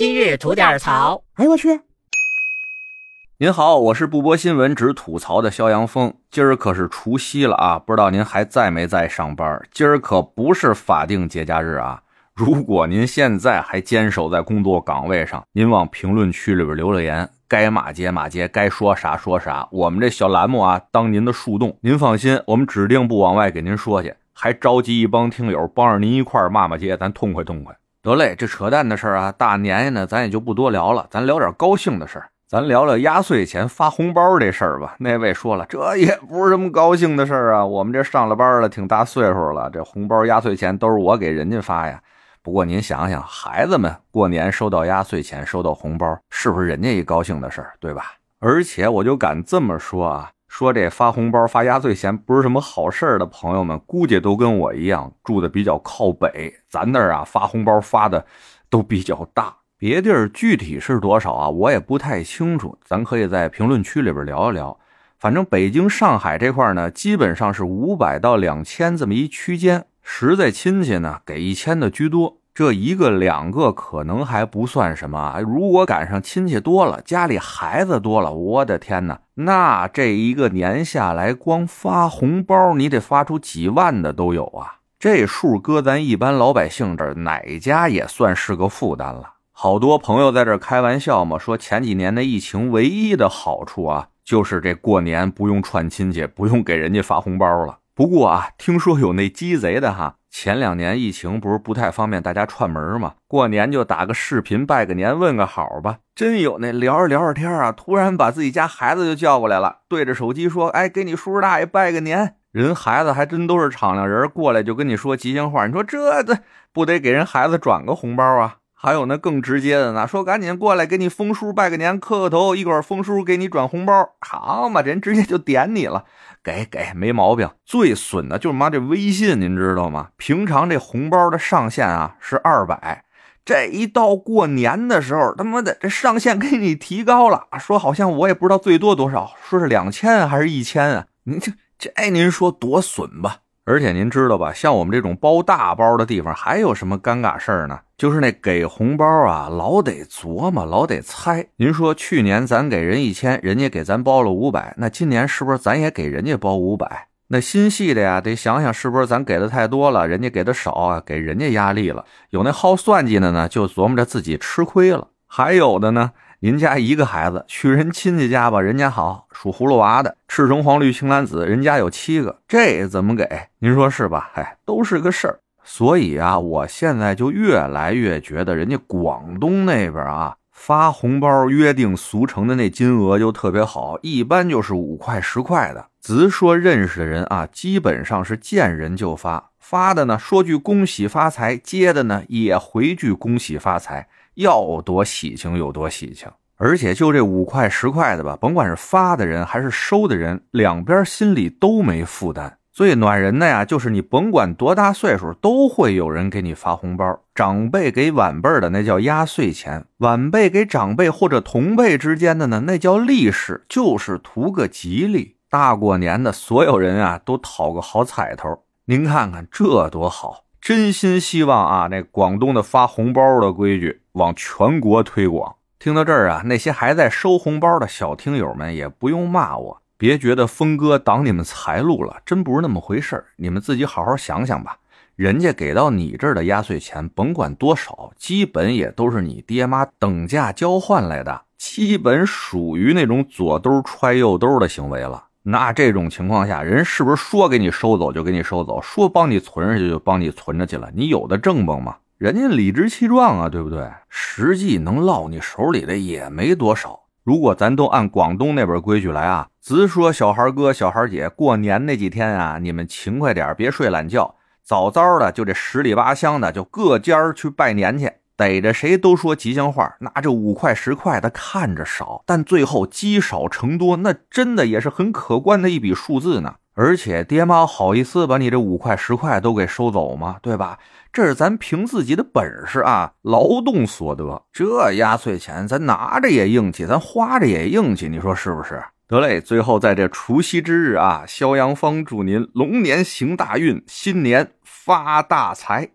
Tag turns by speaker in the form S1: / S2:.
S1: 今日吐点槽。
S2: 哎呦我去！
S3: 您好，我是不播新闻只吐槽的肖阳峰。今儿可是除夕了啊，不知道您还在没在上班？今儿可不是法定节假日啊。如果您现在还坚守在工作岗位上，您往评论区里边留留言，该骂街骂街，该说啥说啥。我们这小栏目啊，当您的树洞。您放心，我们指定不往外给您说去，还召集一帮听友帮着您一块骂骂街，咱痛快痛快。得嘞，这扯淡的事儿啊，大年夜呢，咱也就不多聊了，咱聊点高兴的事儿。咱聊聊压岁钱发红包这事儿吧。那位说了，这也不是什么高兴的事儿啊。我们这上了班了，挺大岁数了，这红包压岁钱都是我给人家发呀。不过您想想，孩子们过年收到压岁钱、收到红包，是不是人家一高兴的事儿，对吧？而且我就敢这么说啊。说这发红包发压岁钱不是什么好事的朋友们，估计都跟我一样住的比较靠北，咱那儿啊发红包发的都比较大，别地儿具体是多少啊，我也不太清楚，咱可以在评论区里边聊一聊。反正北京、上海这块呢，基本上是五百到两千这么一区间，实在亲戚呢给一千的居多。这一个两个可能还不算什么，如果赶上亲戚多了，家里孩子多了，我的天哪，那这一个年下来，光发红包你得发出几万的都有啊！这数搁咱一般老百姓这儿，哪家也算是个负担了。好多朋友在这开玩笑嘛，说前几年的疫情唯一的好处啊，就是这过年不用串亲戚，不用给人家发红包了。不过啊，听说有那鸡贼的哈。前两年疫情不是不太方便大家串门吗？过年就打个视频拜个年，问个好吧。真有那聊着聊着天啊，突然把自己家孩子就叫过来了，对着手机说：“哎，给你叔叔大爷拜个年。”人孩子还真都是敞亮人，过来就跟你说吉祥话。你说这这不得给人孩子转个红包啊？还有那更直接的呢，说赶紧过来给你峰叔拜个年，磕个头，一会儿峰叔给你转红包。好嘛，人直接就点你了，给给没毛病。最损的就是妈这微信，您知道吗？平常这红包的上限啊是二百，这一到过年的时候，他妈的这上限给你提高了，说好像我也不知道最多多少，说是两千还是一千啊？您这这您说多损吧？而且您知道吧，像我们这种包大包的地方，还有什么尴尬事儿呢？就是那给红包啊，老得琢磨，老得猜。您说去年咱给人一千，人家给咱包了五百，那今年是不是咱也给人家包五百？那心细的呀，得想想是不是咱给的太多了，人家给的少啊，给人家压力了。有那好算计的呢，就琢磨着自己吃亏了。还有的呢。您家一个孩子去人亲戚家吧，人家好属葫芦娃的，赤橙黄绿青蓝紫，人家有七个，这怎么给？您说是吧？哎，都是个事儿。所以啊，我现在就越来越觉得，人家广东那边啊发红包约定俗成的那金额就特别好，一般就是五块十块的。直说认识的人啊，基本上是见人就发，发的呢说句恭喜发财，接的呢也回句恭喜发财。要多喜庆有多喜庆，而且就这五块十块的吧，甭管是发的人还是收的人，两边心里都没负担。最暖人的呀，就是你甭管多大岁数，都会有人给你发红包。长辈给晚辈的那叫压岁钱，晚辈给长辈或者同辈之间的呢，那叫利是，就是图个吉利。大过年的，所有人啊都讨个好彩头。您看看这多好！真心希望啊，那广东的发红包的规矩往全国推广。听到这儿啊，那些还在收红包的小听友们也不用骂我，别觉得峰哥挡你们财路了，真不是那么回事你们自己好好想想吧。人家给到你这儿的压岁钱，甭管多少，基本也都是你爹妈等价交换来的，基本属于那种左兜揣右兜的行为了。那这种情况下，人是不是说给你收走就给你收走，说帮你存着去就帮你存着去了？你有的正崩吗？人家理直气壮啊，对不对？实际能落你手里的也没多少。如果咱都按广东那边规矩来啊，直说小孩哥、小孩姐，过年那几天啊，你们勤快点，别睡懒觉，早早的就这十里八乡的就各家去拜年去。逮着谁都说吉祥话，那这五块十块的看着少，但最后积少成多，那真的也是很可观的一笔数字呢。而且爹妈好意思把你这五块十块都给收走吗？对吧？这是咱凭自己的本事啊，劳动所得。这压岁钱咱拿着也硬气，咱花着也硬气，你说是不是？得嘞，最后在这除夕之日啊，肖阳峰祝您龙年行大运，新年发大财。